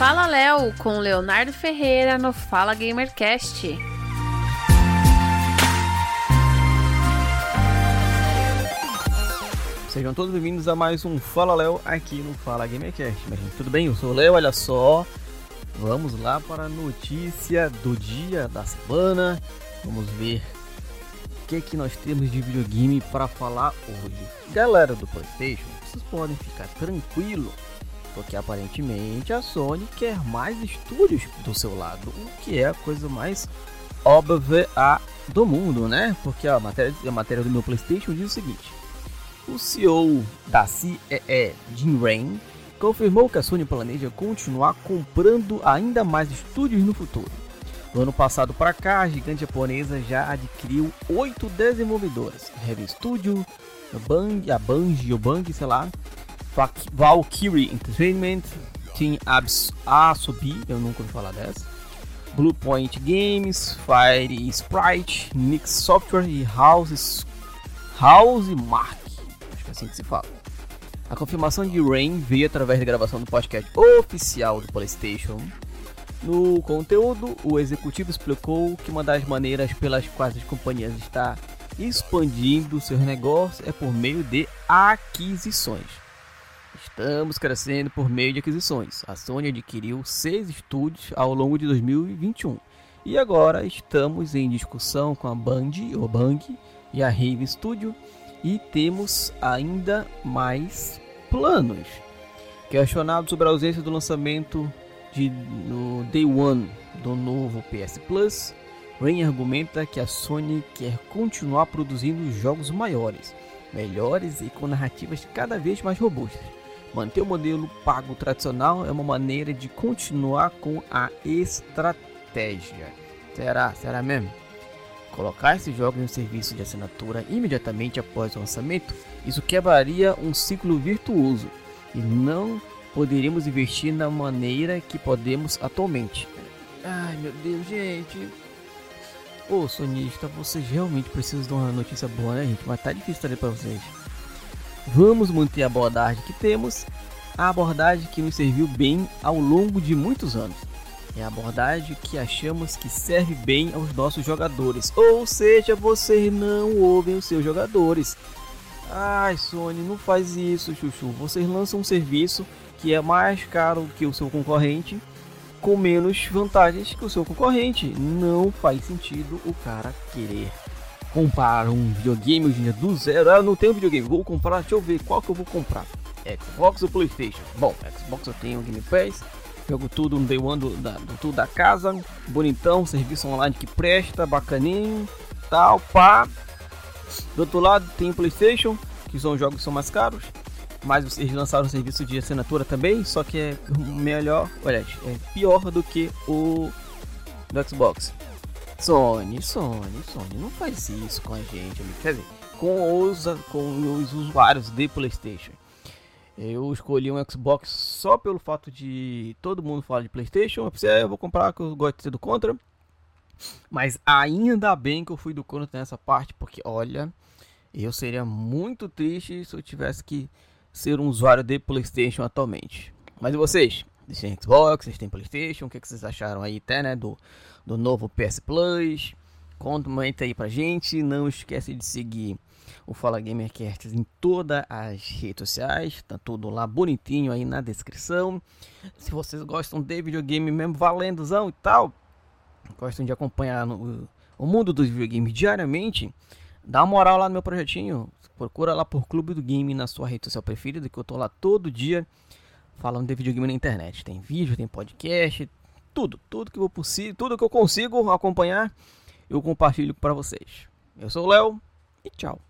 Fala Léo com Leonardo Ferreira no Fala Gamercast. Sejam todos bem-vindos a mais um Fala Léo aqui no Fala Gamercast. Mas, gente, tudo bem? Eu sou o Léo, olha só. Vamos lá para a notícia do dia, da semana. Vamos ver o que, que nós temos de videogame para falar hoje. Galera do Playstation, vocês podem ficar tranquilo, porque aparentemente a Sony quer mais estúdios do seu lado, o que é a coisa mais óbvia do mundo, né? Porque a matéria, a matéria do meu Playstation diz o seguinte o CEO da CEE, Jim Rain, confirmou que a Sony planeja continuar comprando ainda mais estúdios no futuro. Do ano passado para cá, a gigante japonesa já adquiriu oito desenvolvedoras: Heavy Studio, a Bang, a o Bang, sei lá, Valkyrie Entertainment, Team Abs Asobi, eu nunca ouvi falar dessa, Bluepoint Games, Fire Sprite, Nix Software e House House Mark assim que se fala. A confirmação de Rain veio através da gravação do podcast oficial do PlayStation. No conteúdo, o executivo explicou que uma das maneiras pelas quais as companhias está expandindo seus negócios é por meio de aquisições. Estamos crescendo por meio de aquisições. A Sony adquiriu seis estúdios ao longo de 2021 e agora estamos em discussão com a Band ou Bang e a Rave Studio e temos ainda mais planos. Questionado sobre a ausência do lançamento de, no Day One do novo PS Plus, Rain argumenta que a Sony quer continuar produzindo jogos maiores, melhores e com narrativas cada vez mais robustas. Manter o modelo pago tradicional é uma maneira de continuar com a estratégia. Será? Será mesmo? Colocar esses jogos em serviço de assinatura imediatamente após o lançamento, isso quebraria um ciclo virtuoso e não poderíamos investir na maneira que podemos atualmente. Ai meu Deus, gente. Ô sonista, vocês realmente precisam de uma notícia boa, né, gente? Mas tá difícil trazer para vocês. Vamos manter a abordagem que temos, a abordagem que nos serviu bem ao longo de muitos anos. É a abordagem que achamos que serve bem aos nossos jogadores. Ou seja, vocês não ouvem os seus jogadores. Ai, Sony, não faz isso, Chuchu. Vocês lançam um serviço que é mais caro que o seu concorrente, com menos vantagens que o seu concorrente. Não faz sentido o cara querer comprar um videogame hoje em dia do zero. Ah, não tenho videogame, vou comprar, deixa eu ver qual que eu vou comprar. Xbox ou Playstation? Bom, Xbox eu tenho Game Pass, Jogo tudo no Day One do, da, do tudo da casa. Bonitão, serviço online que presta, bacaninho, tal, pá. Do outro lado tem Playstation, que são jogos que são mais caros. Mas eles lançaram um serviço de assinatura também, só que é melhor, olha, é pior do que o do Xbox. Sony, Sony, Sony, não faz isso com a gente, quer dizer, com os, com os usuários de PlayStation. Eu escolhi um Xbox só pelo fato de todo mundo falar de PlayStation. É, eu vou comprar que eu gosto de ser do Contra. Mas ainda bem que eu fui do Contra nessa parte, porque olha, eu seria muito triste se eu tivesse que ser um usuário de PlayStation atualmente. Mas e vocês? Vocês têm Xbox, vocês têm PlayStation? O que, que vocês acharam aí, até, né, do, do novo PS Plus? Comenta aí pra gente. Não esquece de seguir o Fala Gamercast em todas as redes sociais, tá tudo lá bonitinho aí na descrição. Se vocês gostam de videogame mesmo valendozão e tal, gostam de acompanhar no, o mundo dos videogames diariamente, dá uma moral lá no meu projetinho. Procura lá por Clube do Game na sua rede social preferida, que eu tô lá todo dia falando de videogame na internet. Tem vídeo, tem podcast, tudo, tudo que eu possível, tudo que eu consigo acompanhar, eu compartilho para vocês. Eu sou o Léo e tchau.